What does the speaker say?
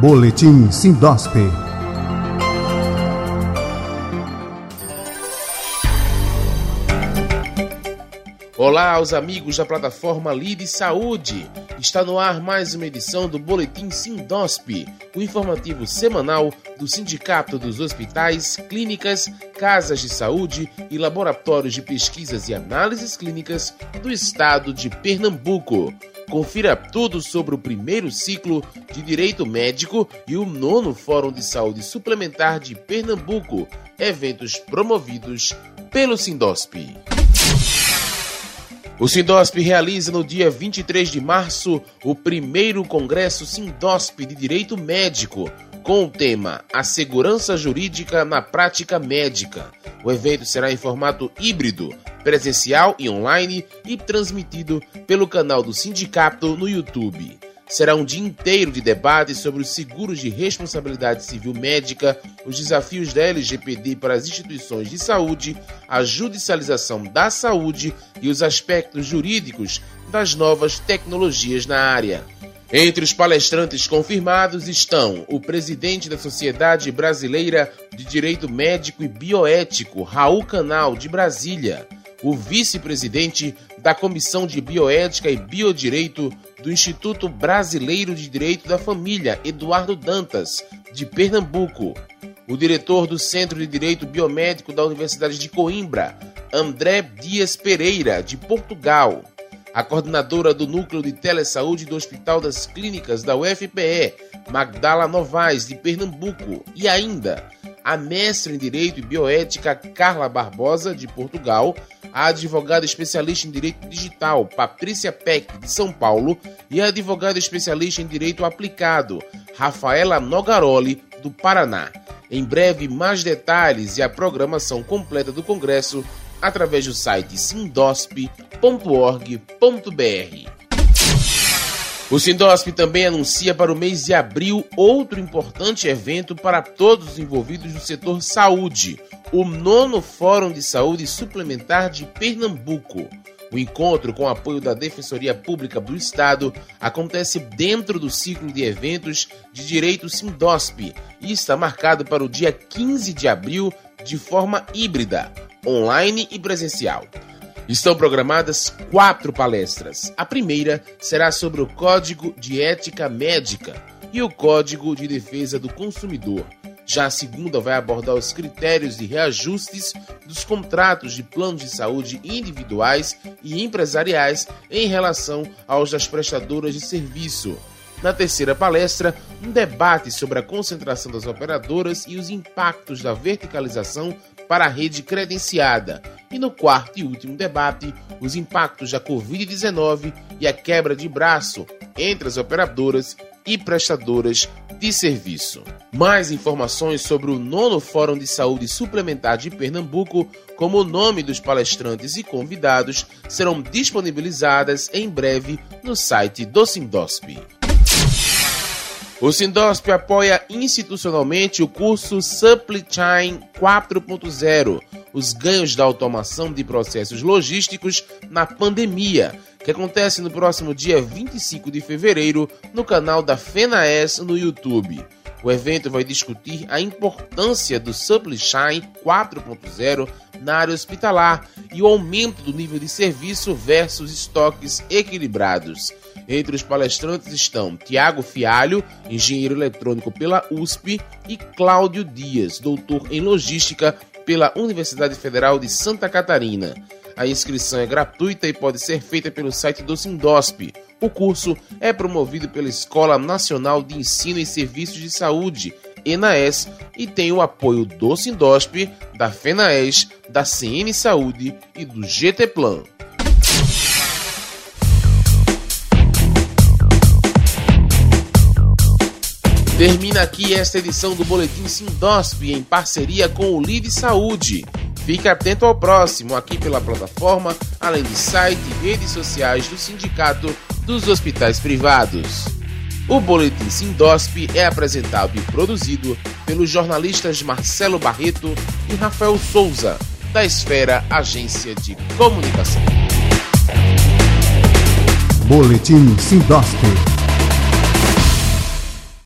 Boletim Sindosp. Olá aos amigos da plataforma Lide Saúde. Está no ar mais uma edição do Boletim Sindosp, o informativo semanal do Sindicato dos Hospitais, Clínicas, Casas de Saúde e Laboratórios de Pesquisas e Análises Clínicas do Estado de Pernambuco. Confira tudo sobre o primeiro ciclo de Direito Médico e o nono Fórum de Saúde Suplementar de Pernambuco, eventos promovidos pelo Sindosp. O Sindosp realiza no dia 23 de março o primeiro Congresso Sindosp de Direito Médico, com o tema A Segurança Jurídica na Prática Médica. O evento será em formato híbrido, presencial e online e transmitido pelo canal do Sindicato no YouTube. Será um dia inteiro de debate sobre os seguros de responsabilidade civil médica, os desafios da LGPD para as instituições de saúde, a judicialização da saúde e os aspectos jurídicos das novas tecnologias na área. Entre os palestrantes confirmados estão o presidente da Sociedade Brasileira de Direito Médico e Bioético, Raul Canal, de Brasília, o vice-presidente da Comissão de Bioética e Biodireito do Instituto Brasileiro de Direito da Família, Eduardo Dantas, de Pernambuco, o diretor do Centro de Direito Biomédico da Universidade de Coimbra, André Dias Pereira, de Portugal, a coordenadora do Núcleo de Telesaúde do Hospital das Clínicas da UFPE, Magdala Novaes, de Pernambuco, e ainda a mestre em Direito e Bioética Carla Barbosa, de Portugal, a advogada especialista em Direito Digital Patrícia Peck, de São Paulo, e a advogada especialista em Direito Aplicado Rafaela Nogaroli, do Paraná. Em breve, mais detalhes e a programação completa do Congresso através do site sindosp.org.br. O Sindosp também anuncia para o mês de abril outro importante evento para todos os envolvidos no setor saúde, o nono Fórum de Saúde Suplementar de Pernambuco. O encontro, com apoio da Defensoria Pública do Estado, acontece dentro do ciclo de eventos de Direito Sindosp e está marcado para o dia 15 de abril de forma híbrida, online e presencial. Estão programadas quatro palestras. A primeira será sobre o Código de Ética Médica e o Código de Defesa do Consumidor. Já a segunda vai abordar os critérios de reajustes dos contratos de planos de saúde individuais e empresariais em relação aos das prestadoras de serviço. Na terceira palestra, um debate sobre a concentração das operadoras e os impactos da verticalização para a rede credenciada. E no quarto e último debate, os impactos da Covid-19 e a quebra de braço entre as operadoras e prestadoras de serviço. Mais informações sobre o nono Fórum de Saúde Suplementar de Pernambuco, como o nome dos palestrantes e convidados, serão disponibilizadas em breve no site do Sindosp. O Sindosp apoia institucionalmente o curso Supply Chain 4.0, os ganhos da automação de processos logísticos na pandemia, que acontece no próximo dia 25 de fevereiro no canal da FENAES no YouTube. O evento vai discutir a importância do Supply Chain 4.0 na área hospitalar e o aumento do nível de serviço versus estoques equilibrados. Entre os palestrantes estão Tiago Fialho, engenheiro eletrônico pela USP, e Cláudio Dias, doutor em logística pela Universidade Federal de Santa Catarina. A inscrição é gratuita e pode ser feita pelo site do Sindosp. O curso é promovido pela Escola Nacional de Ensino e Serviços de Saúde, ENAES, e tem o apoio do Sindosp, da FENAES, da CN Saúde e do GT Plan. Termina aqui esta edição do Boletim Sindosp em parceria com o Lide Saúde. Fique atento ao próximo aqui pela plataforma, além de site e redes sociais do Sindicato dos Hospitais Privados. O Boletim Sindosp é apresentado e produzido pelos jornalistas Marcelo Barreto e Rafael Souza, da Esfera Agência de Comunicação. Boletim Sindosp.